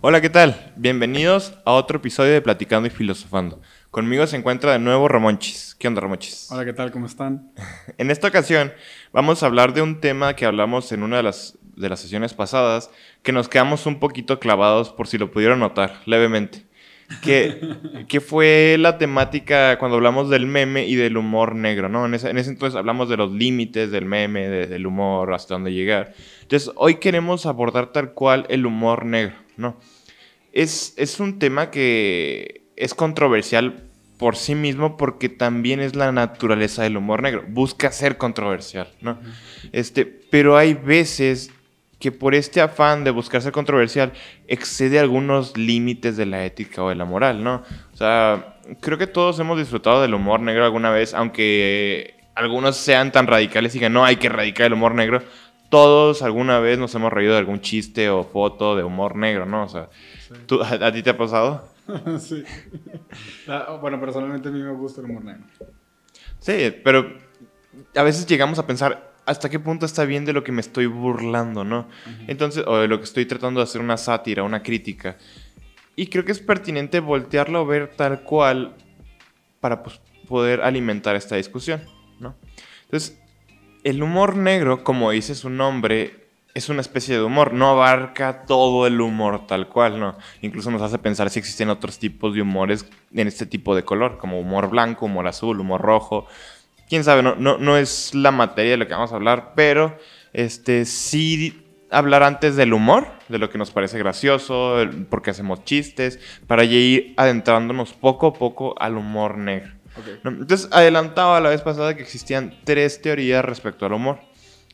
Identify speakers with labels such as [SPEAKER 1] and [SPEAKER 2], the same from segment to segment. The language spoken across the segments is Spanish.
[SPEAKER 1] Hola, ¿qué tal? Bienvenidos a otro episodio de Platicando y Filosofando. Conmigo se encuentra de nuevo Ramonchis. ¿Qué onda, Ramonchis?
[SPEAKER 2] Hola, ¿qué tal? ¿Cómo están?
[SPEAKER 1] En esta ocasión vamos a hablar de un tema que hablamos en una de las, de las sesiones pasadas, que nos quedamos un poquito clavados por si lo pudieron notar, levemente. Que, que fue la temática cuando hablamos del meme y del humor negro, ¿no? En ese, en ese entonces hablamos de los límites del meme, de- del humor, hasta dónde llegar. Entonces, hoy queremos abordar tal cual el humor negro, ¿no? Es, es un tema que es controversial por sí mismo porque también es la naturaleza del humor negro. Busca ser controversial, ¿no? Este, pero hay veces que por este afán de buscar ser controversial excede algunos límites de la ética o de la moral, ¿no? O sea, creo que todos hemos disfrutado del humor negro alguna vez, aunque algunos sean tan radicales y digan, no, hay que erradicar el humor negro. Todos alguna vez nos hemos reído de algún chiste o foto de humor negro, ¿no? O sea,
[SPEAKER 2] Sí.
[SPEAKER 1] ¿tú- a, a ti te ha pasado?
[SPEAKER 2] sí. Ah, bueno, personalmente a mí me gusta el humor negro.
[SPEAKER 1] Sí, pero a veces llegamos a pensar hasta qué punto está bien de lo que me estoy burlando, ¿no? Entonces, o de lo que estoy tratando de hacer una sátira, una crítica. Y creo que es pertinente voltearlo a ver tal cual para pues, poder alimentar esta discusión, ¿no? Entonces, el humor negro, como dice su nombre, es una especie de humor, no abarca todo el humor tal cual, ¿no? Incluso nos hace pensar si existen otros tipos de humores en este tipo de color, como humor blanco, humor azul, humor rojo. Quién sabe, no, no, es la materia de lo que vamos a hablar, pero este sí hablar antes del humor, de lo que nos parece gracioso, porque hacemos chistes, para ir adentrándonos poco a poco al humor negro. Entonces, adelantaba la vez pasada que existían tres teorías respecto al humor.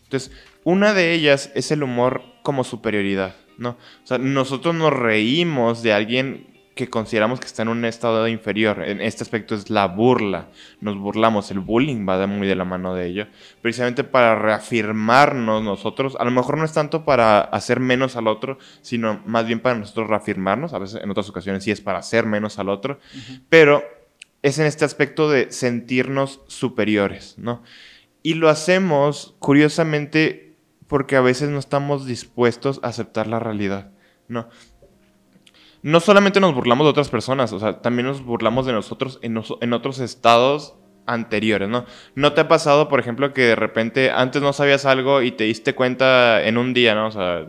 [SPEAKER 1] Entonces, una de ellas es el humor como superioridad, ¿no? O sea, nosotros nos reímos de alguien que consideramos que está en un estado inferior. En este aspecto es la burla. Nos burlamos. El bullying va de muy de la mano de ello. Precisamente para reafirmarnos nosotros. A lo mejor no es tanto para hacer menos al otro, sino más bien para nosotros reafirmarnos. A veces en otras ocasiones sí es para hacer menos al otro. Pero es en este aspecto de sentirnos superiores, ¿no? Y lo hacemos, curiosamente, porque a veces no estamos dispuestos a aceptar la realidad, ¿no? No solamente nos burlamos de otras personas, o sea, también nos burlamos de nosotros en, en otros estados anteriores, ¿no? ¿No te ha pasado, por ejemplo, que de repente antes no sabías algo y te diste cuenta en un día, ¿no? O sea,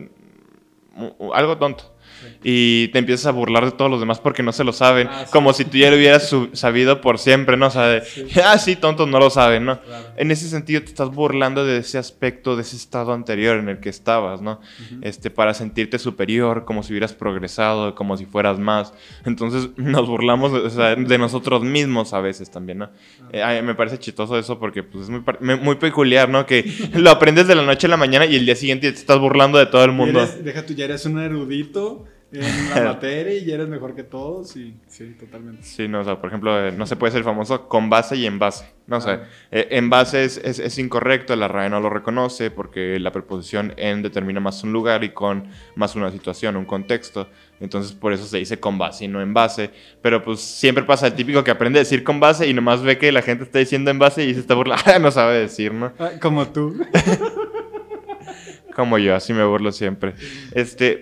[SPEAKER 1] algo tonto. Y te empiezas a burlar de todos los demás porque no se lo saben.
[SPEAKER 2] Ah, sí.
[SPEAKER 1] Como si tú ya lo hubieras sabido por siempre, ¿no? O sea, de,
[SPEAKER 2] Sí.
[SPEAKER 1] ah, sí, tontos no lo saben, ¿no?
[SPEAKER 2] Claro.
[SPEAKER 1] En ese sentido te estás burlando de ese aspecto, de ese estado anterior en el que estabas, ¿no?
[SPEAKER 2] Ujú.
[SPEAKER 1] Este, para sentirte superior, como si hubieras progresado, como si fueras más. Entonces nos burlamos de, o sea, de nosotros mismos a veces también, ¿no? Eh, ay, me parece chistoso eso porque pues, es muy, muy peculiar, ¿no? Que lo aprendes de la noche a la mañana y el día siguiente te estás burlando de todo el mundo.
[SPEAKER 2] eres- deja tú, ya eres un erudito en la materia y eres mejor que todos. Y, sí, totalmente.
[SPEAKER 1] Sí, no, o sea, por ejemplo, eh, no se puede ser famoso con base y en base. No, o sea,
[SPEAKER 2] Ah.
[SPEAKER 1] eh, en base es, es- es incorrecto, la RAE no lo reconoce porque la preposición en determina más un lugar y con más una situación, un contexto. Entonces, por eso se dice con base y no en base. Pero pues siempre pasa el típico que aprende a decir con base y nomás ve que la gente está diciendo en base y se está burlando. no sabe decir, ¿no?
[SPEAKER 2] Ah, como tú.
[SPEAKER 1] Como yo, así me burlo siempre. Este,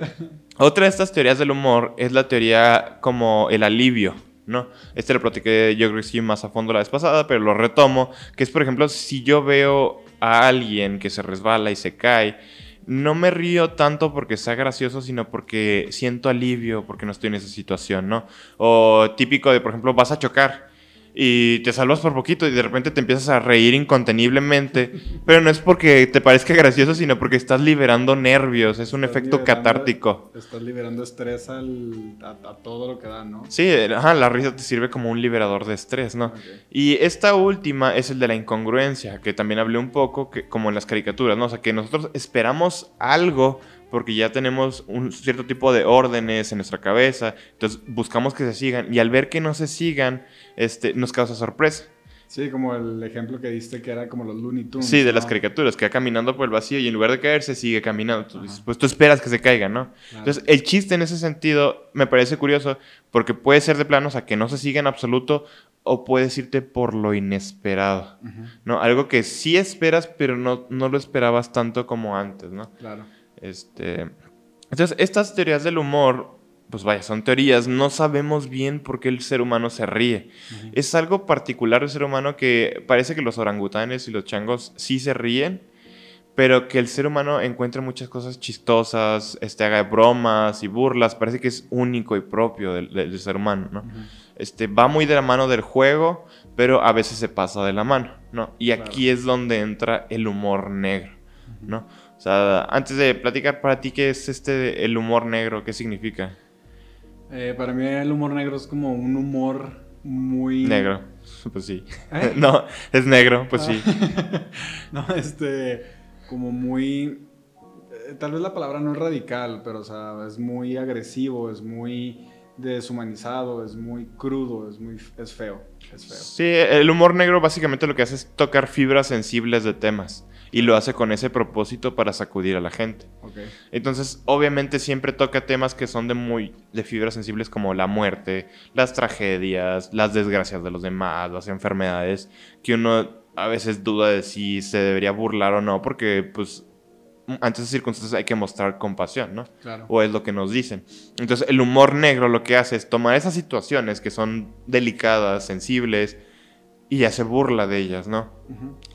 [SPEAKER 1] otra de estas teorías del humor es la teoría como el alivio, ¿no? Este lo platiqué yo creo que sí más a fondo la vez pasada, pero lo retomo, que es por ejemplo, si yo veo a alguien que se resbala y se cae, no me río tanto porque sea gracioso, sino porque siento alivio, porque no estoy en esa situación, ¿no? O típico de, por ejemplo, vas a chocar y te salvas por poquito y de repente te empiezas a reír inconteniblemente, pero no es porque te parezca gracioso, sino porque estás liberando nervios, es un
[SPEAKER 2] Estás
[SPEAKER 1] efecto catártico.
[SPEAKER 2] Estás liberando estrés al, a, a todo lo que da, ¿no?
[SPEAKER 1] Sí, ajá, la risa te sirve como un liberador de estrés, ¿no? Y esta última es el de la incongruencia, que también hablé un poco, que, como en las caricaturas, ¿no? O sea, que nosotros esperamos algo porque ya tenemos un cierto tipo de órdenes en nuestra cabeza, entonces buscamos que se sigan, y al ver que no se sigan, este, nos causa sorpresa.
[SPEAKER 2] Sí, como el ejemplo que diste que era como los Looney Tunes.
[SPEAKER 1] Sí, de las caricaturas, que va caminando por el vacío y en lugar de caerse sigue caminando. Tú dices, pues tú esperas que se caiga, ¿no?
[SPEAKER 2] Claro.
[SPEAKER 1] Entonces, el chiste en ese sentido me parece curioso porque puede ser de planos a que no se siga en absoluto o puedes irte por lo inesperado, ¿no? Algo que sí esperas, pero no, no lo esperabas tanto como antes, ¿no?
[SPEAKER 2] Claro.
[SPEAKER 1] Este... Entonces, estas teorías del humor pues vaya, son teorías, no sabemos bien por qué el ser humano se ríe. Es algo particular del ser humano que parece que los orangutanes y los changos sí se ríen, pero que el ser humano encuentra muchas cosas chistosas, este, haga bromas y burlas, parece que es único y propio del, ser humano, ¿no? este, va muy de la mano del juego, pero a veces se pasa de la mano, ¿no? Y aquí es donde entra el humor negro, ¿no? O sea, antes de platicar para ti, ¿qué es este el humor negro? ¿Qué significa?
[SPEAKER 2] Eh, para mí el humor negro es como un humor muy...
[SPEAKER 1] Negro, pues sí. ¿Eh? no, es negro, pues sí.
[SPEAKER 2] no, este, como muy... Eh, tal vez la palabra no es radical, pero o sea, es muy agresivo, es muy deshumanizado, es muy crudo, es muy es feo, es feo.
[SPEAKER 1] Sí, el humor negro básicamente lo que hace es tocar fibras sensibles de temas y lo hace con ese propósito para sacudir a la gente. Entonces, obviamente siempre toca temas que son de muy de fibras sensibles como la muerte, las tragedias, las desgracias de los demás, las enfermedades, que uno a veces duda de si se debería burlar o no, porque pues ante esas circunstancias hay que mostrar compasión, ¿no?
[SPEAKER 2] Claro.
[SPEAKER 1] O es lo que nos dicen. Entonces, el humor negro lo que hace es tomar esas situaciones que son delicadas, sensibles, y hace burla de ellas, ¿no?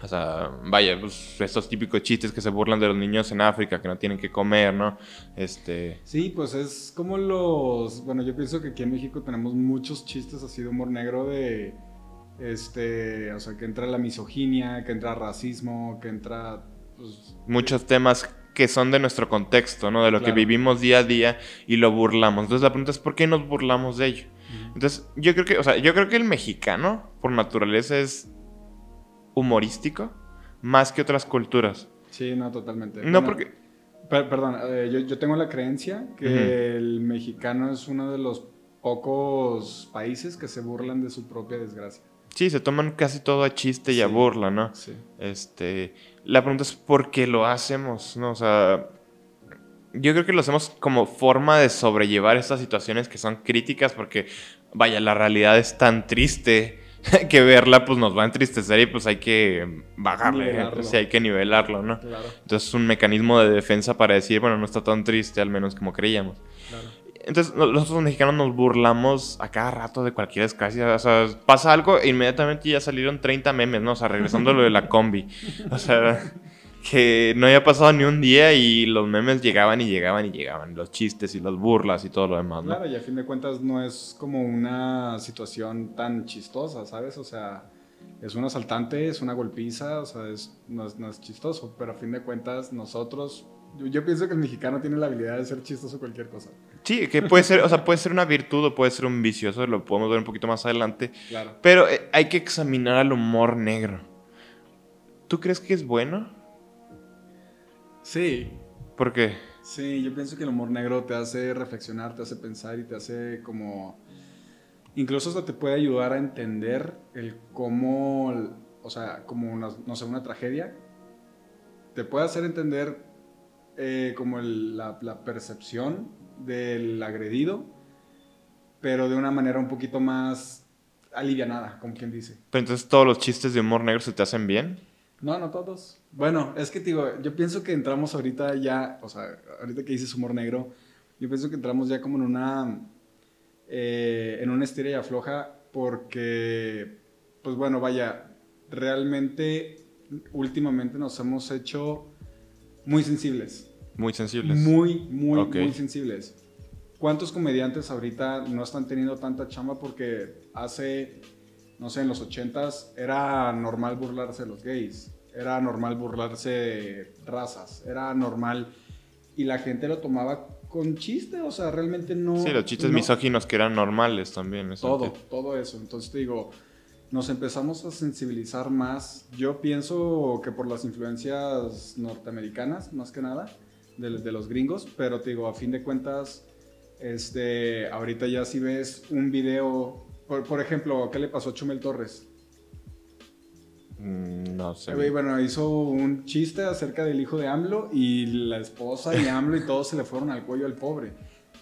[SPEAKER 1] O sea, vaya, pues estos típicos chistes que se burlan de los niños en África que no tienen que comer, ¿no? Este...
[SPEAKER 2] Sí, pues es como los... Bueno, yo pienso que aquí en México tenemos muchos chistes así de humor negro de... Este, o sea, que entra la misoginia, que entra racismo, que entra pues,
[SPEAKER 1] muchos temas que son de nuestro contexto, ¿no? De lo que vivimos día a día y lo burlamos. Entonces la pregunta es, ¿por qué nos burlamos de ello? Entonces, yo creo que, o sea, yo creo que el mexicano, por naturaleza, es humorístico más que otras culturas.
[SPEAKER 2] Sí, no, totalmente.
[SPEAKER 1] No, porque...
[SPEAKER 2] perdón, eh, yo, tengo la creencia que el mexicano es uno de los pocos países que se burlan de su propia desgracia.
[SPEAKER 1] Sí, se toman casi todo a chiste y a burla, ¿no?
[SPEAKER 2] Sí.
[SPEAKER 1] Este, la pregunta es por qué lo hacemos, ¿no? O sea, yo creo que lo hacemos como forma de sobrellevar estas situaciones que son críticas porque, vaya, la realidad es tan triste que verla pues nos va a entristecer y pues hay que bajarle, ¿eh? sí, hay que nivelarlo, ¿no?
[SPEAKER 2] Claro.
[SPEAKER 1] Entonces es un mecanismo de defensa para decir, bueno, no está tan triste al menos como creíamos.
[SPEAKER 2] Claro.
[SPEAKER 1] Entonces, nosotros los mexicanos nos burlamos a cada rato de cualquier desgracia. O sea, pasa algo e inmediatamente ya salieron 30 memes, ¿no? O sea, regresando a lo de la combi. O sea, que no había pasado ni un día y los memes llegaban y llegaban y llegaban. Los chistes y las burlas y todo lo demás, ¿no?
[SPEAKER 2] Claro, y a fin de cuentas no es como una situación tan chistosa, ¿sabes? O sea, es un asaltante, es una golpiza, o sea, no, es, no es chistoso. Pero a fin de cuentas, nosotros yo, pienso que el mexicano tiene la habilidad de ser chistoso cualquier cosa.
[SPEAKER 1] Sí, que puede ser, o sea, puede ser una virtud o puede ser un vicio, eso lo podemos ver un poquito más adelante.
[SPEAKER 2] Claro.
[SPEAKER 1] Pero eh, hay que examinar al humor negro. ¿Tú crees que es bueno?
[SPEAKER 2] Sí.
[SPEAKER 1] ¿Por qué?
[SPEAKER 2] Sí, yo pienso que el humor negro te hace reflexionar, te hace pensar y te hace como... Incluso hasta te puede ayudar a entender el cómo, o sea, como una, no sé, una tragedia. Te puede hacer entender eh, como la, percepción del agredido, pero de una manera un poquito más alivianada, como quien dice.
[SPEAKER 1] Pero entonces todos los chistes de humor negro se te hacen bien.
[SPEAKER 2] No, no todos. Bueno, es que digo, yo pienso que entramos ahorita ya, o sea, ahorita que dices humor negro, yo pienso que entramos ya como en una, eh, en una estira y afloja, porque, pues bueno, vaya, realmente últimamente nos hemos hecho muy sensibles.
[SPEAKER 1] Muy sensibles.
[SPEAKER 2] Muy, muy, muy sensibles. ¿Cuántos comediantes ahorita no están teniendo tanta chamba porque hace, no sé, en los ochentas era normal burlarse de los gays, era normal burlarse de razas, era normal y la gente lo tomaba con chiste, o sea, realmente no...
[SPEAKER 1] Sí, los chistes misóginos que eran normales también.
[SPEAKER 2] todo, todo eso. Entonces te digo, nos empezamos a sensibilizar más. Yo pienso que por las influencias norteamericanas, más que nada de, los gringos, pero te digo, a fin de cuentas, este, ahorita ya si ves un video, por, ejemplo, ¿qué le pasó a Chumel Torres?
[SPEAKER 1] Mm, no sé.
[SPEAKER 2] bueno, hizo un chiste acerca del hijo de AMLO y la esposa y AMLO y todos se le fueron al cuello al pobre.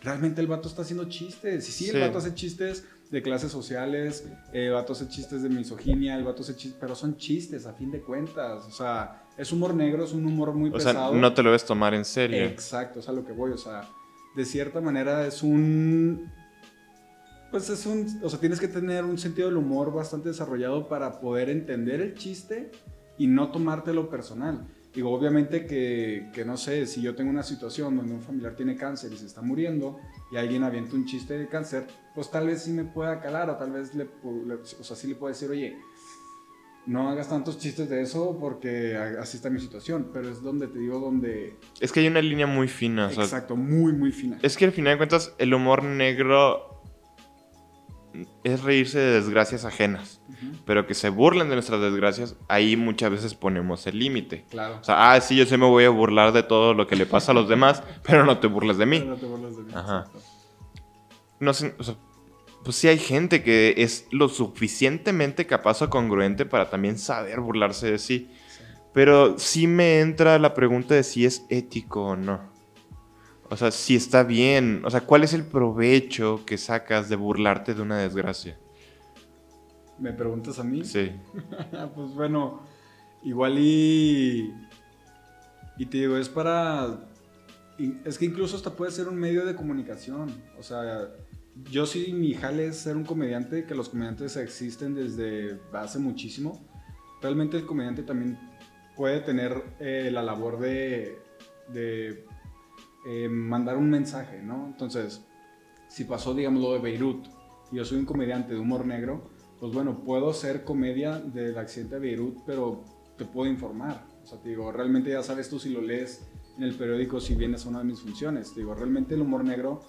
[SPEAKER 2] Realmente el vato está haciendo chistes. Sí, sí, el vato hace chistes de clases sociales, el vato hace chistes de misoginia, el vato hace chistes, pero son chistes a fin de cuentas. O sea, es humor negro, es un humor muy pesado.
[SPEAKER 1] O sea, no te lo ves tomar en serio.
[SPEAKER 2] Exacto, es a lo que voy. O sea, de cierta manera es un... Pues es un... O sea, tienes que tener un sentido del humor bastante desarrollado para poder entender el chiste y no tomártelo personal. Digo, obviamente que, que, no sé, si yo tengo una situación donde un familiar tiene cáncer y se está muriendo y alguien avienta un chiste de cáncer, pues tal vez sí me pueda calar o tal vez le, le o sea, sí le puedo decir, oye, no hagas tantos chistes de eso porque así está mi situación, pero es donde te digo donde...
[SPEAKER 1] Es que hay una línea muy fina.
[SPEAKER 2] Exacto, muy, muy fina.
[SPEAKER 1] Es que al final de cuentas el humor negro es reírse de desgracias ajenas, pero que se burlen de nuestras desgracias, ahí muchas veces ponemos el límite.
[SPEAKER 2] Claro.
[SPEAKER 1] O sea, ah, sí, yo sé me voy a burlar de todo lo que le pasa a los demás, pero no te burles de mí.
[SPEAKER 2] no te burles de mí.
[SPEAKER 1] Ajá. No sé, o sea, pues sí hay gente que es lo suficientemente capaz o congruente para también saber burlarse de sí. sí. Pero sí me entra la pregunta de si es ético o no. O sea, si está bien. O sea, ¿cuál es el provecho que sacas de burlarte de una desgracia?
[SPEAKER 2] ¿Me preguntas a mí?
[SPEAKER 1] Sí.
[SPEAKER 2] pues bueno, igual y... Y te digo, es para... Es que incluso hasta puede ser un medio de comunicación. O sea, yo sí, mi jale es ser un comediante, que los comediantes existen desde hace muchísimo. Realmente el comediante también puede tener eh, la labor de, de eh, mandar un mensaje, ¿no? Entonces, si pasó, digamos, lo de Beirut, y yo soy un comediante de humor negro, pues bueno, puedo hacer comedia del accidente de Beirut, pero te puedo informar. O sea, te digo, realmente ya sabes tú si lo lees en el periódico, si vienes a una de mis funciones. Te digo, realmente el humor negro,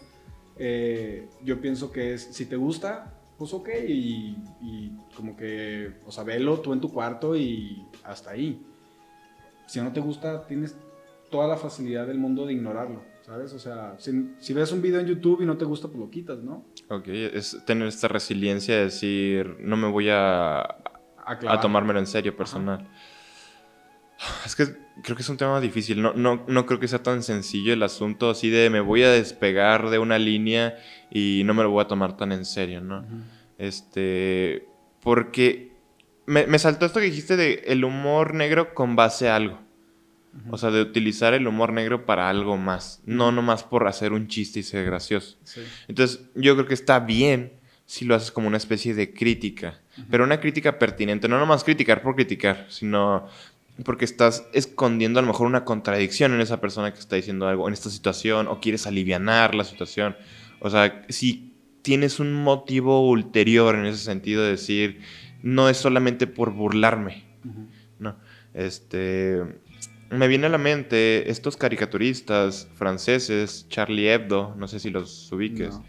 [SPEAKER 2] eh, yo pienso que es, si te gusta, pues ok, y, y, como que, o sea, velo tú en tu cuarto y hasta ahí. Si no te gusta, tienes toda la facilidad del mundo de ignorarlo, ¿sabes? O sea, si, si, ves un video en YouTube y no te gusta, pues lo quitas, ¿no?
[SPEAKER 1] Ok, es tener esta resiliencia de decir, no me voy a, a, a tomármelo en serio, personal. Ajá. Es que creo que es un tema difícil, no, no, no creo que sea tan sencillo el asunto así de me voy a despegar de una línea y no me lo voy a tomar tan en serio, ¿no? Uh -huh. Este, porque me, me saltó esto que dijiste de el humor negro con base a algo. O sea, de utilizar el humor negro para algo más. No nomás por hacer un chiste y ser gracioso.
[SPEAKER 2] Sí.
[SPEAKER 1] Entonces, yo creo que está bien si lo haces como una especie de crítica. Uh -huh. Pero una crítica pertinente. No nomás criticar por criticar, sino porque estás escondiendo a lo mejor una contradicción en esa persona que está diciendo algo en esta situación o quieres aliviar la situación. O sea, si tienes un motivo ulterior en ese sentido de decir, no es solamente por burlarme. Uh -huh. No. Este me viene a la mente estos caricaturistas franceses, Charlie Hebdo, no sé si los ubiques. No.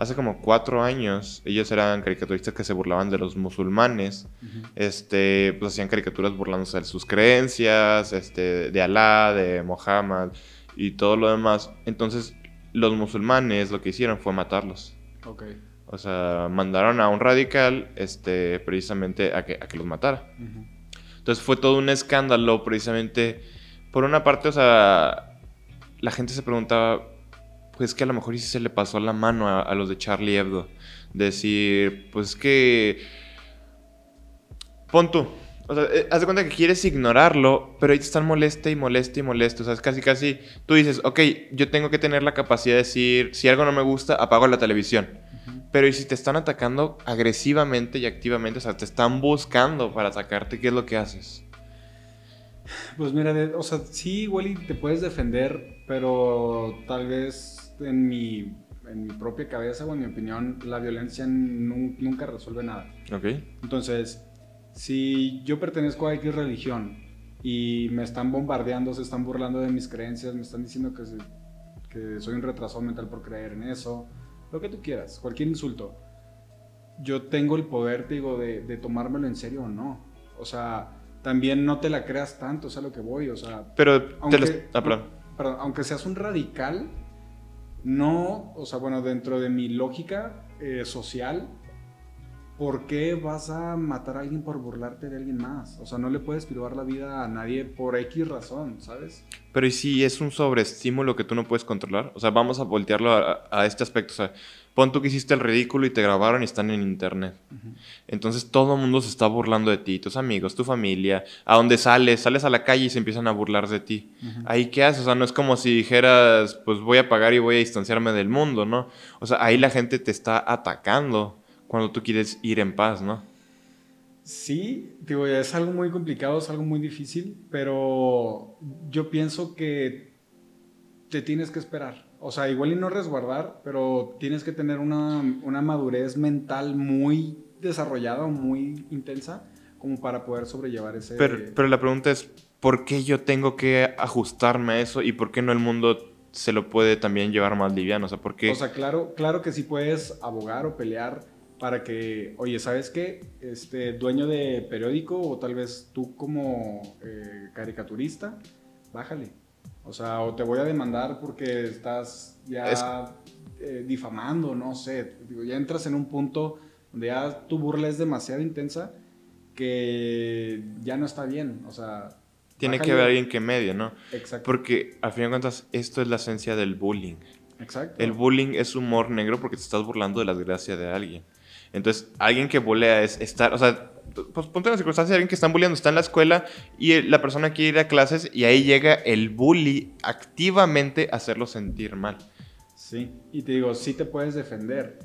[SPEAKER 1] Hace como cuatro años, ellos eran caricaturistas que se burlaban de los musulmanes. Uh -huh. Este, pues hacían caricaturas burlándose de sus creencias, este, de Alá, de Mohammed y todo lo demás. Entonces, los musulmanes lo que hicieron fue matarlos.
[SPEAKER 2] Okay.
[SPEAKER 1] O sea, mandaron a un radical, este, precisamente a que, a que los matara. Uh -huh. Entonces fue todo un escándalo, precisamente por una parte, o sea, la gente se preguntaba, pues que a lo mejor sí se le pasó la mano a, a los de Charlie Hebdo. Decir, pues que... Pon tú. O sea, eh, haz de cuenta que quieres ignorarlo, pero ahí te están moleste y moleste y moleste. O sea, es casi, casi... Tú dices, ok, yo tengo que tener la capacidad de decir, si algo no me gusta, apago la televisión. Uh -huh. Pero ¿y si te están atacando agresivamente y activamente? O sea, te están buscando para atacarte, ¿qué es lo que haces?
[SPEAKER 2] Pues mira, de, o sea, sí, igual y te puedes defender, pero tal vez en mi, en mi propia cabeza o en mi opinión, la violencia nunca resuelve nada.
[SPEAKER 1] Ok.
[SPEAKER 2] Entonces, si yo pertenezco a X religión y me están bombardeando, se están burlando de mis creencias, me están diciendo que, se, que soy un retrasado mental por creer en eso, lo que tú quieras, cualquier insulto, yo tengo el poder, digo, de, de tomármelo en serio o no. O sea, también no te la creas tanto, o sea, lo que voy, o sea...
[SPEAKER 1] Pero,
[SPEAKER 2] aunque,
[SPEAKER 1] los... ah, perdón.
[SPEAKER 2] perdón. aunque seas un radical, no, o sea, bueno, dentro de mi lógica eh, social, ¿por qué vas a matar a alguien por burlarte de alguien más? O sea, no le puedes privar la vida a nadie por X razón, ¿sabes?
[SPEAKER 1] Pero ¿y si es un sobreestímulo que tú no puedes controlar? O sea, vamos a voltearlo a, a este aspecto. O sea, pon tú que hiciste el ridículo y te grabaron y están en internet. Entonces todo el mundo se está burlando de ti, tus amigos, tu familia, a donde sales, sales a la calle y se empiezan a burlar de ti. Ahí qué haces? O sea, no es como si dijeras, pues voy a pagar y voy a distanciarme del mundo, ¿no? O sea, ahí la gente te está atacando cuando tú quieres ir en paz, ¿no?
[SPEAKER 2] Sí, digo, es algo muy complicado, es algo muy difícil, pero yo pienso que te tienes que esperar. O sea, igual y no resguardar, pero tienes que tener una, una madurez mental muy desarrollada o muy intensa como para poder sobrellevar ese...
[SPEAKER 1] Pero, pero la pregunta es, ¿por qué yo tengo que ajustarme a eso y por qué no el mundo se lo puede también llevar más liviano? O sea, ¿por qué?
[SPEAKER 2] O sea, claro, claro que sí puedes abogar o pelear para que, oye, ¿sabes qué? Este dueño de periódico o tal vez tú como eh, caricaturista, bájale. O sea, o te voy a demandar porque estás ya eh, difamando, no sé. Digo, ya entras en un punto donde ya tu burla es demasiado intensa que ya no está bien. O sea,
[SPEAKER 1] tiene que haber alguien que medie, ¿no?
[SPEAKER 2] Exacto.
[SPEAKER 1] Porque al fin de cuentas, esto es la esencia del bullying.
[SPEAKER 2] Exacto.
[SPEAKER 1] El bullying es humor negro porque te estás burlando de la desgracia de alguien. Entonces, alguien que bulea es estar, o sea, pues ponte en la circunstancia de alguien que están bulleando, está en la escuela y la persona quiere ir a clases y ahí llega el bully activamente a hacerlo sentir mal.
[SPEAKER 2] Sí, y te digo, sí te puedes defender.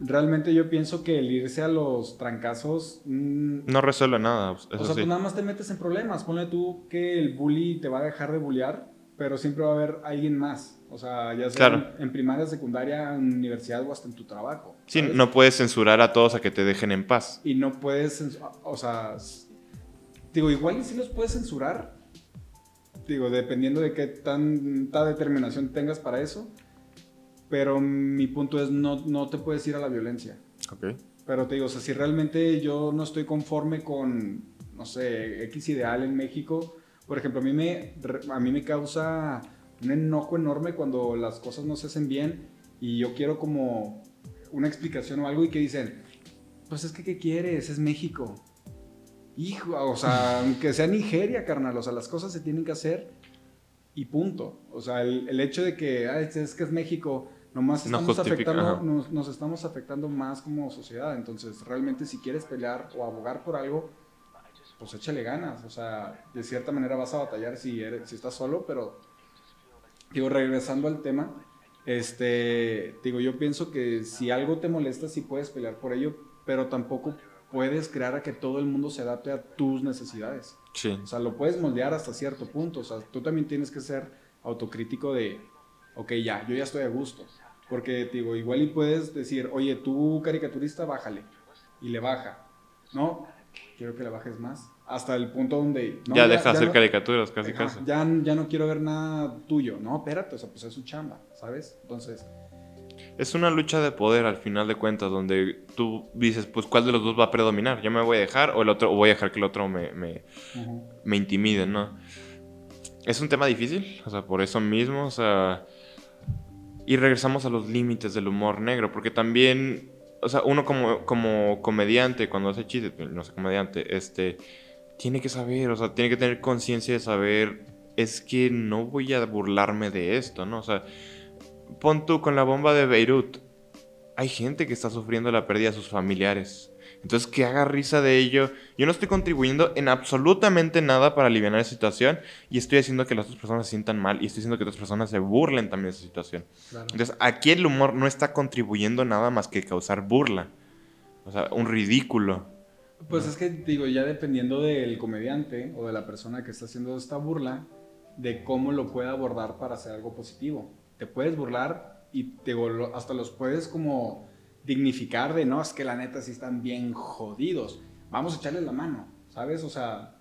[SPEAKER 2] Realmente yo pienso que el irse a los trancazos... Mmm,
[SPEAKER 1] no resuelve nada.
[SPEAKER 2] Eso o sea, sí. pues nada más te metes en problemas. Ponle tú que el bully te va a dejar de bullear, pero siempre va a haber alguien más. O sea, ya sea
[SPEAKER 1] Claro.
[SPEAKER 2] en, en primaria, secundaria, en universidad o hasta en tu trabajo.
[SPEAKER 1] Sí,
[SPEAKER 2] ¿sabes?
[SPEAKER 1] no puedes censurar a todos a que te dejen en paz.
[SPEAKER 2] Y no puedes, o sea, digo, igual y sí los puedes censurar, digo, dependiendo de qué tanta determinación tengas para eso, pero mi punto es no, no te puedes ir a la violencia.
[SPEAKER 1] Ok.
[SPEAKER 2] Pero te digo, o sea, si realmente yo no estoy conforme con, no sé, X ideal en México, por ejemplo, a mí me, a mí me causa un enojo enorme cuando las cosas no se hacen bien y yo quiero como una explicación o algo y que dicen, pues es que, ¿qué quieres? Es México. Hijo, o sea, aunque sea Nigeria, carnal, o sea, las cosas se tienen que hacer y punto. O sea, el, el hecho de que, "Ay, es que es México, nomás
[SPEAKER 1] No
[SPEAKER 2] estamos afectando, nos, nos estamos afectando más como sociedad. Entonces, realmente si quieres pelear o abogar por algo, pues échale ganas. O sea, de cierta manera vas a batallar si, eres, si estás solo, pero digo, regresando al tema, este, digo, yo pienso que si algo te molesta, sí puedes pelear por ello, pero tampoco puedes crear a que todo el mundo se adapte a tus necesidades.
[SPEAKER 1] Sí.
[SPEAKER 2] O sea, lo puedes moldear hasta cierto punto. O sea, tú también tienes que ser autocrítico de, ok, ya, yo ya estoy a gusto. Porque, digo, igual y puedes decir, oye, tú caricaturista, bájale. Y le baja. No, quiero que le bajes más. Hasta el punto donde... no,
[SPEAKER 1] ya, deja de hacer caricaturas, casi casi.
[SPEAKER 2] ya, ya no quiero ver nada tuyo. No, espérate, o sea, pues es su chamba, ¿sabes? Entonces,
[SPEAKER 1] Es una lucha de poder al final de cuentas, donde tú dices, pues, ¿cuál de los dos va a predominar? ¿Yo me voy a dejar o el otro o voy a dejar que el otro me, me, me intimide, ¿no? Es un tema difícil, o sea, por eso mismo, o sea... Y regresamos a los límites del humor negro, porque también, o sea, uno como, como comediante, cuando hace chistes, no sé, comediante, este, tiene que saber, o sea, tiene que tener conciencia de saber, es que no voy a burlarme de esto, ¿no? O sea, pon tú con la bomba de Beirut, hay gente que está sufriendo la pérdida de sus familiares. Entonces, que haga risa de ello. Yo no estoy contribuyendo en absolutamente nada para aliviar esa situación y estoy haciendo que las otras personas se sientan mal y estoy haciendo que otras personas se burlen también de esa situación.
[SPEAKER 2] Claro.
[SPEAKER 1] Entonces, aquí el humor no está contribuyendo nada más que causar burla. O sea, un ridículo.
[SPEAKER 2] Pues es que digo, ya dependiendo del comediante o de la persona que está haciendo esta burla, de cómo lo puede abordar para hacer algo positivo. Te puedes burlar y lo- hasta los puedes como dignificar de, no, es que la neta sí están bien jodidos. Vamos a echarle la mano, ¿sabes? O sea,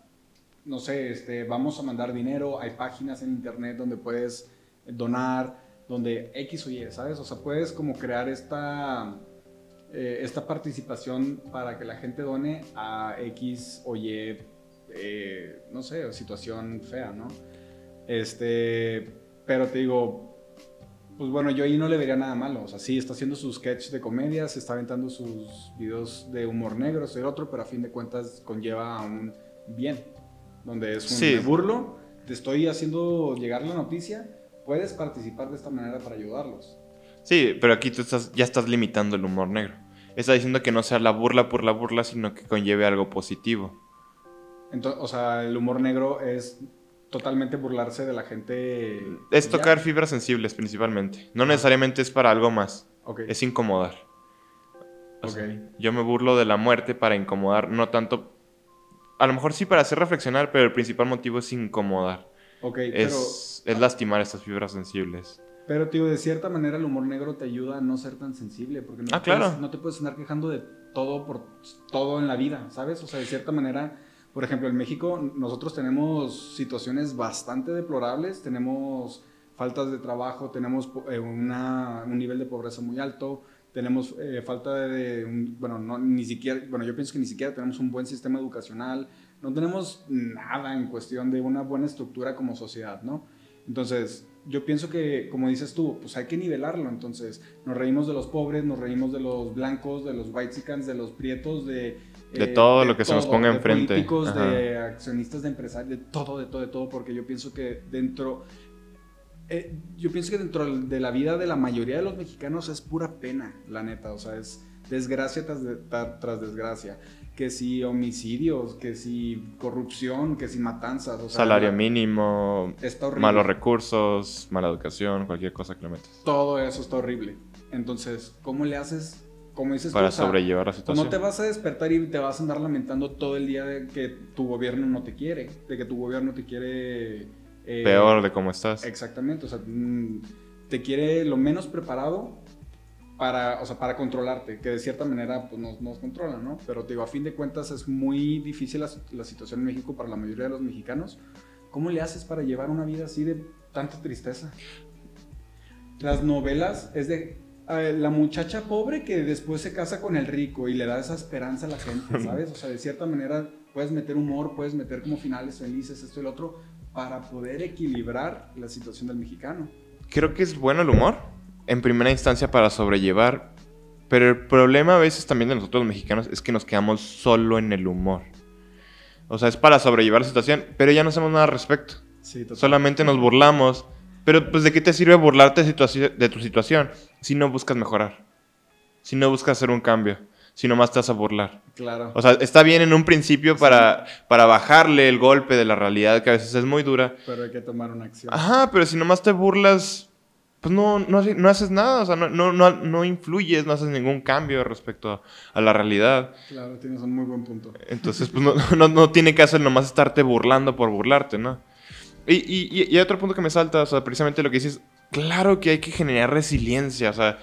[SPEAKER 2] no sé, este, vamos a mandar dinero, hay páginas en internet donde puedes donar, donde X o Y, ¿sabes? O sea, puedes como crear esta, eh, esta participación para que la gente done a X o Y, eh, no sé, situación fea, ¿no? Este, pero te digo, pues bueno, yo ahí no le vería nada malo. O sea, sí, está haciendo sus sketches de comedia, se está aventando sus videos de humor negro, esto y otro, pero a fin de cuentas conlleva a un bien. Donde es un
[SPEAKER 1] Sí.
[SPEAKER 2] burlo, te estoy haciendo llegar la noticia, puedes participar de esta manera para ayudarlos.
[SPEAKER 1] Sí, pero aquí tú estás, ya estás limitando el humor negro. Está diciendo que no sea la burla por la burla, sino que conlleve algo positivo.
[SPEAKER 2] Entonces, o sea, el humor negro es totalmente burlarse de la gente.
[SPEAKER 1] Es
[SPEAKER 2] ya.
[SPEAKER 1] tocar fibras sensibles principalmente. No necesariamente es para algo más.
[SPEAKER 2] Ok.
[SPEAKER 1] Es incomodar. O
[SPEAKER 2] Ok.
[SPEAKER 1] sea, yo me burlo de la muerte para incomodar, no tanto... A lo mejor sí para hacer reflexionar, pero el principal motivo es incomodar.
[SPEAKER 2] Ok,
[SPEAKER 1] Es, es lastimar estas fibras sensibles.
[SPEAKER 2] Pero, tío, de cierta manera el humor negro te ayuda a no ser tan sensible. Porque no,
[SPEAKER 1] Ah,
[SPEAKER 2] te puedes-
[SPEAKER 1] claro.
[SPEAKER 2] no te puedes andar quejando de todo por todo en la vida, ¿sabes? O sea, de cierta manera, por ejemplo, en México nosotros tenemos situaciones bastante deplorables, tenemos faltas de trabajo, tenemos eh, una- un nivel de pobreza muy alto, tenemos eh, falta de, un- bueno, no, ni siquiera, bueno, yo pienso que ni siquiera tenemos un buen sistema educacional, no tenemos nada en cuestión de una buena estructura como sociedad, ¿no? Entonces, yo pienso que, como dices tú, pues hay que nivelarlo. Entonces, nos reímos de los pobres, nos reímos de los blancos, de los whitexicans, de los prietos, de...
[SPEAKER 1] De todo lo que se nos ponga
[SPEAKER 2] de
[SPEAKER 1] enfrente.
[SPEAKER 2] políticos,
[SPEAKER 1] Ajá.
[SPEAKER 2] de accionistas, de empresarios, de todo, de todo, de todo, porque yo pienso que dentro... eh, yo pienso que dentro de la vida de la mayoría de los mexicanos es pura pena, la neta. O sea, es desgracia de- tras desgracia. Que si homicidios, que si corrupción, que si matanzas. O sea,
[SPEAKER 1] Salario
[SPEAKER 2] la-
[SPEAKER 1] mínimo, malos recursos, mala educación, cualquier cosa que le metas.
[SPEAKER 2] Todo eso está horrible. Entonces, ¿cómo le haces? Como dices
[SPEAKER 1] Para sobrellevar la situación.
[SPEAKER 2] no te vas a despertar y te vas a andar lamentando todo el día de que tu gobierno no te quiere, de que tu gobierno te quiere... eh,
[SPEAKER 1] Peor de cómo estás.
[SPEAKER 2] Exactamente, o sea, mm, te quiere lo menos preparado para, o sea, para controlarte, que de cierta manera pues, nos, nos controla, ¿no? Pero te digo, a fin de cuentas es muy difícil la, la situación en México para la mayoría de los mexicanos. ¿Cómo le haces para llevar una vida así de tanta tristeza? Las novelas es de eh, la muchacha pobre que después se casa con el rico y le da esa esperanza a la gente, ¿sabes? O sea, de cierta manera puedes meter humor, puedes meter como finales felices, esto y lo otro, para poder equilibrar la situación del mexicano.
[SPEAKER 1] Creo que es bueno el humor, en primera instancia para sobrellevar, pero el problema a veces también de nosotros los mexicanos es que nos quedamos solo en el humor. O sea, es para sobrellevar la situación, pero ya no hacemos nada al respecto.
[SPEAKER 2] Sí,
[SPEAKER 1] Solamente nos burlamos. Pero pues de qué te sirve burlarte de tu situación si no buscas mejorar. Si no buscas hacer un cambio. Si nomás te vas a burlar.
[SPEAKER 2] Claro.
[SPEAKER 1] O sea, está bien en un principio para, para bajarle el golpe de la realidad que a veces es muy dura.
[SPEAKER 2] pero hay que tomar una acción.
[SPEAKER 1] Ajá, pero si nomás te burlas, pues no, no, no haces nada. O sea, no, no, no, no influyes, no haces ningún cambio respecto a, a la realidad.
[SPEAKER 2] Claro, tienes un muy buen punto.
[SPEAKER 1] Entonces, pues no, no, no tiene caso el nomás estarte burlando por burlarte, ¿no? Y, y, y- y hay otro punto que me salta, o sea, precisamente lo que dices, claro que hay que generar resiliencia, o sea,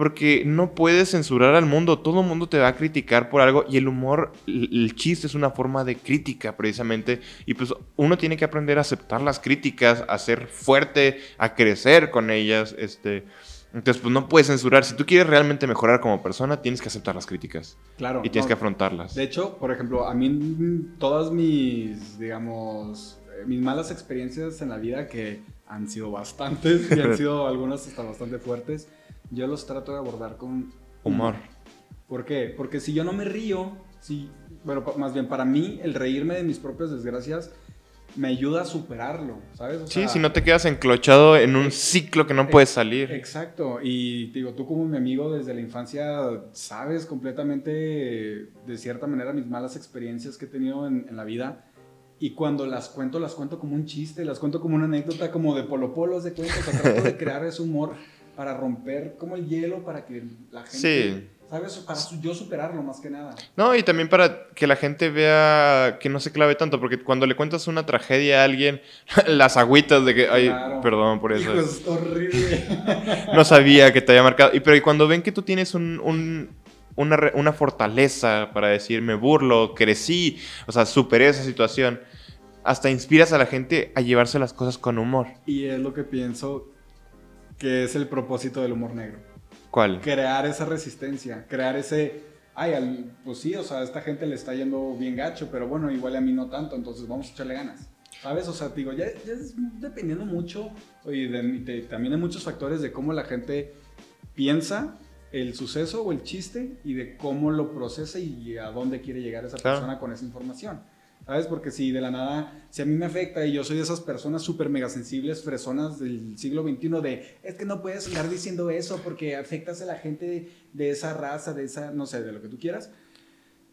[SPEAKER 1] porque no puedes censurar al mundo, todo el mundo te va a criticar por algo y el humor, el, chiste es una forma de crítica precisamente, y pues uno tiene que aprender a aceptar las críticas, a ser fuerte, a crecer con ellas, este... Entonces, pues no puedes censurar. Si tú quieres realmente mejorar como persona, tienes que aceptar las críticas.
[SPEAKER 2] Claro.
[SPEAKER 1] Y tienes
[SPEAKER 2] no,
[SPEAKER 1] que afrontarlas.
[SPEAKER 2] De hecho, por ejemplo, a mí todas mis, digamos, eh, mis malas experiencias en la vida, que han sido bastantes y han sido algunas hasta bastante fuertes, yo los trato de abordar con
[SPEAKER 1] Humor.
[SPEAKER 2] ¿Por qué? Porque si yo no me río, si, bueno, más bien para mí el reírme de mis propias desgracias me ayuda a superarlo, ¿sabes? O
[SPEAKER 1] Sí,
[SPEAKER 2] sea,
[SPEAKER 1] si no te quedas enclochado en un ciclo que no puedes salir.
[SPEAKER 2] Exacto, y te digo, tú como mi amigo desde la infancia sabes completamente, de cierta manera, mis malas experiencias que he tenido en, en la vida. Y cuando las cuento, las cuento como un chiste, las cuento como una anécdota, como de polo polo, de cuento. O sea, trato de crear ese humor para romper como el hielo, para que la gente,
[SPEAKER 1] Sí.
[SPEAKER 2] ¿sabes? Para su- yo superarlo más que nada.
[SPEAKER 1] No, y también para que la gente vea que no se clave tanto, porque cuando le cuentas una tragedia a alguien, las agüitas de que, ay,
[SPEAKER 2] Claro.
[SPEAKER 1] perdón por eso.
[SPEAKER 2] Hijo, es horrible.
[SPEAKER 1] No sabía que te había marcado. Y pero y cuando ven que tú tienes un, un- una, una fortaleza para decir, me burlo, crecí, o sea, superé esa situación, hasta inspiras a la gente a llevarse las cosas con humor.
[SPEAKER 2] y es lo que pienso que es el propósito del humor negro.
[SPEAKER 1] ¿Cuál?
[SPEAKER 2] crear esa resistencia, crear ese, ay, al- pues sí, o sea, a esta gente le está yendo bien gacho, pero bueno, igual a mí no tanto, entonces vamos a echarle ganas. ¿Sabes? O sea, digo, ya, ya es dependiendo mucho y de- de- también de muchos factores de cómo la gente piensa el suceso o el chiste y de cómo lo procesa y a dónde quiere llegar esa persona con esa información. ¿Sabes? Porque si de la nada, si a mí me afecta y yo soy de esas personas súper mega sensibles, fresonas del siglo XXI, de es que no puedes andar diciendo eso porque afectas a la gente de, de esa raza, de esa, no sé, de lo que tú quieras.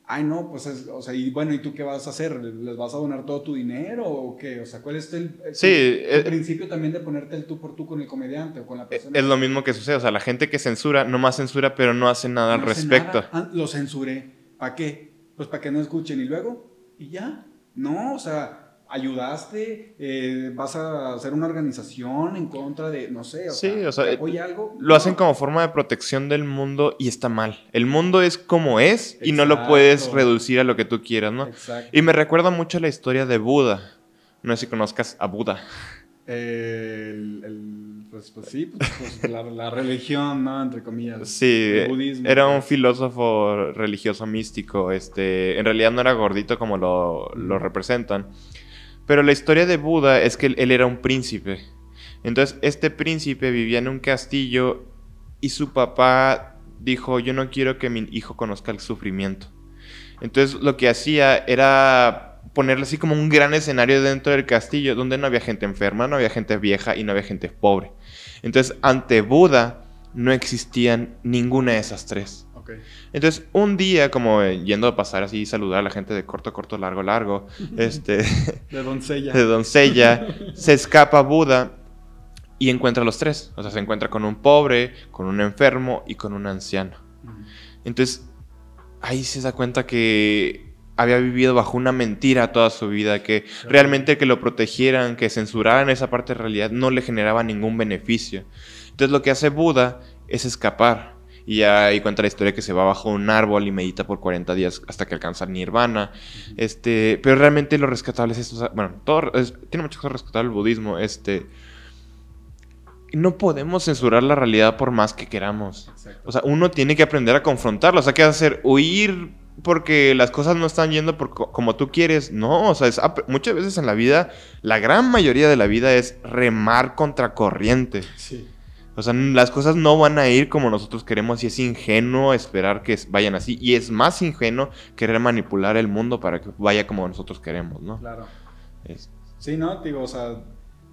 [SPEAKER 2] Ay, no, pues, es- o sea, y bueno, ¿y tú qué vas a hacer? ¿Les vas a donar todo tu dinero o qué? O sea, ¿cuál es el, el-
[SPEAKER 1] Sí,
[SPEAKER 2] el
[SPEAKER 1] eh,
[SPEAKER 2] principio también de ponerte el tú por tú con el comediante o con la persona?
[SPEAKER 1] Es lo mismo que sucede, o sea, la gente que censura, nomás censura, pero no hace nada al
[SPEAKER 2] No hace
[SPEAKER 1] respecto.
[SPEAKER 2] nada. Ah, lo censuré. ¿Para qué? Pues para que no escuchen y luego, y ya. No, o sea, ayudaste, eh, vas a hacer una organización en contra de, no sé, o
[SPEAKER 1] Sí,
[SPEAKER 2] sea,
[SPEAKER 1] o sea,
[SPEAKER 2] apoye algo.
[SPEAKER 1] Lo hacen como forma de protección del mundo y está mal. El mundo es como es y no lo puedes reducir a lo que tú quieras, ¿no?
[SPEAKER 2] Exacto.
[SPEAKER 1] Y me recuerda mucho la historia de Buda. No sé si conozcas a Buda.
[SPEAKER 2] El, el- pues, pues sí, pues, pues, la, la religión, ¿no? Entre comillas.
[SPEAKER 1] Sí,
[SPEAKER 2] El budismo.
[SPEAKER 1] era un filósofo religioso místico. Este, en realidad no era gordito como lo, lo representan. Pero la historia de Buda es que él, él era un príncipe. Entonces, este príncipe vivía en un castillo y su papá dijo, yo no quiero que mi hijo conozca el sufrimiento. Entonces, lo que hacía era ponerle así como un gran escenario dentro del castillo donde no había gente enferma, no había gente vieja y no había gente pobre. Entonces, ante Buda no existían ninguna de esas tres. Entonces, un día, como eh, yendo a pasar así y saludar a la gente de corto, corto, largo, largo, este,
[SPEAKER 2] De doncella.
[SPEAKER 1] de doncella, se escapa Buda y encuentra a los tres. O sea, se encuentra con un pobre, con un enfermo y con un anciano. Entonces, ahí se da cuenta que había vivido bajo una mentira toda su vida, que realmente que lo protegieran, que censuraran esa parte de realidad no le generaba ningún beneficio. Entonces lo que hace Buda es escapar. Y ahí cuenta la historia que se va bajo un árbol y medita por 40 días hasta que alcanza el nirvana. Este, pero realmente lo rescatable es esto. bueno, todo, es- tiene muchas cosas rescatables el budismo. Este, no podemos censurar la realidad por más que queramos.
[SPEAKER 2] Exacto.
[SPEAKER 1] O sea, uno tiene que aprender a confrontarlo. O sea, ¿qué hacer? ¿Huir porque las cosas no están yendo por co- como tú quieres? No, o sea, es muchas veces en la vida, la gran mayoría de la vida es remar contra corriente.
[SPEAKER 2] sí.
[SPEAKER 1] O sea, las cosas no van a ir como nosotros queremos y es ingenuo esperar que vayan así. Y es más ingenuo querer manipular el mundo para que vaya como nosotros queremos, ¿no?
[SPEAKER 2] Claro.
[SPEAKER 1] Es-
[SPEAKER 2] Sí, no, digo, o sea,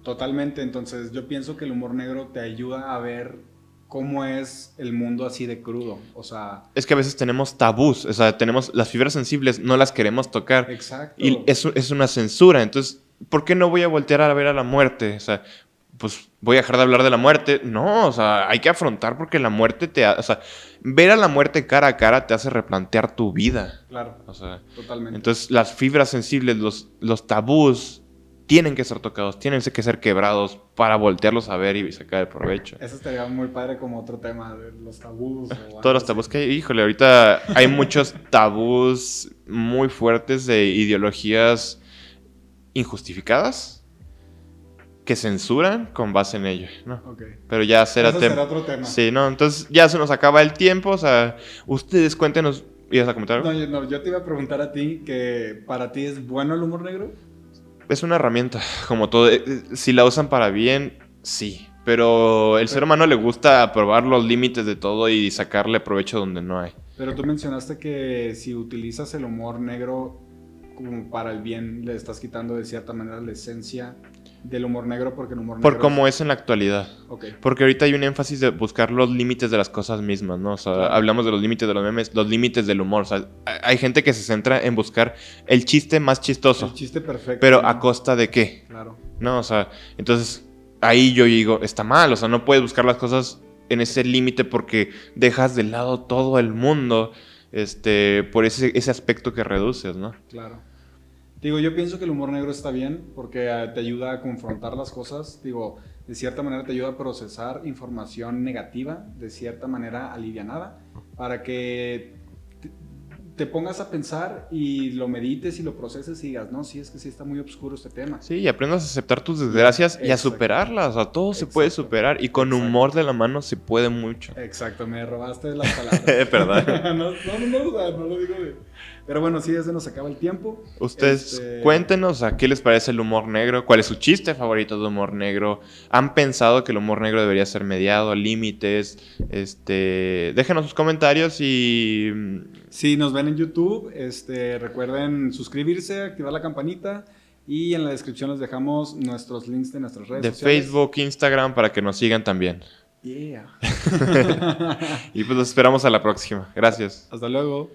[SPEAKER 2] totalmente. Entonces, yo pienso que el humor negro te ayuda a ver cómo es el mundo así de crudo. O sea,
[SPEAKER 1] es que a veces tenemos tabús, o sea, tenemos las fibras sensibles, no las queremos tocar.
[SPEAKER 2] exacto.
[SPEAKER 1] Y es, es una censura. Entonces, ¿por qué no voy a voltear a ver a la muerte? O sea, pues voy a dejar de hablar de la muerte. No, o sea, hay que afrontar porque la muerte te... ha- O sea, ver a la muerte cara a cara te hace replantear tu vida.
[SPEAKER 2] Claro,
[SPEAKER 1] O sea,
[SPEAKER 2] totalmente.
[SPEAKER 1] entonces las fibras sensibles, los, los tabús, tienen que ser tocados, tienen que ser quebrados para voltearlos a ver y sacar el provecho.
[SPEAKER 2] Eso estaría muy padre como otro tema de los tabús. o
[SPEAKER 1] Todos los tabús que hay, híjole, ahorita hay muchos tabús muy fuertes de ideologías injustificadas que censuran con base en ello, ¿no?
[SPEAKER 2] Ok.
[SPEAKER 1] Pero ya será
[SPEAKER 2] Eso
[SPEAKER 1] tem-
[SPEAKER 2] será otro tema.
[SPEAKER 1] Sí, ¿no? Entonces ya se nos acaba el tiempo, o sea, ustedes cuéntenos, ¿ibas a comentar algo?
[SPEAKER 2] No yo, no, yo te iba a preguntar a ti que para ti es bueno el humor negro.
[SPEAKER 1] Es una herramienta, como todo. eh, eh, Si la usan para bien, sí. Pero el ser humano le gusta probar los límites de todo y sacarle provecho donde no hay.
[SPEAKER 2] Pero tú mencionaste que si utilizas el humor negro como para el bien, le estás quitando de cierta manera la esencia del humor negro porque el humor negro.
[SPEAKER 1] Por como es en la actualidad. Porque ahorita hay un énfasis de buscar los límites de las cosas mismas, ¿no? O sea,
[SPEAKER 2] Claro.
[SPEAKER 1] hablamos de los límites de los memes, los límites del humor. O sea, hay- hay gente que se centra en buscar el chiste más chistoso.
[SPEAKER 2] El chiste perfecto.
[SPEAKER 1] Pero
[SPEAKER 2] ¿no?
[SPEAKER 1] a costa de qué?
[SPEAKER 2] Claro.
[SPEAKER 1] ¿No? O sea, entonces ahí yo digo, está mal. O sea, no puedes buscar las cosas en ese límite porque dejas de lado todo el mundo este, por ese, ese aspecto que reduces, ¿no?
[SPEAKER 2] Claro. Digo, yo pienso que el humor negro está bien porque eh, te ayuda a confrontar las cosas. Digo, de cierta manera te ayuda a procesar información negativa, de cierta manera alivianada, para que te- pongas a pensar y lo medites y lo proceses y digas, no, sí, es que sí está muy oscuro este tema.
[SPEAKER 1] Sí, y aprendas a aceptar tus desgracias y a superarlas. O sea, todo se puede superar y con humor de la mano se puede mucho.
[SPEAKER 2] Exacto, me robaste las palabras.
[SPEAKER 1] Perdón.
[SPEAKER 2] no, no, no, no, lo digo. Pero bueno, sí, ya se nos acaba el tiempo.
[SPEAKER 1] Ustedes
[SPEAKER 2] Este-
[SPEAKER 1] cuéntenos a qué les parece el humor negro, cuál es su chiste favorito de humor negro. ¿Han pensado que el humor negro debería ser mediado, límites? Este, déjenos sus comentarios y
[SPEAKER 2] Si nos ven en YouTube, este, recuerden suscribirse, activar la campanita y en la descripción les dejamos nuestros links de nuestras redes
[SPEAKER 1] de
[SPEAKER 2] sociales.
[SPEAKER 1] Facebook, Instagram para que nos sigan también.
[SPEAKER 2] Yeah.
[SPEAKER 1] Y pues los esperamos a la próxima. Gracias.
[SPEAKER 2] Hasta luego.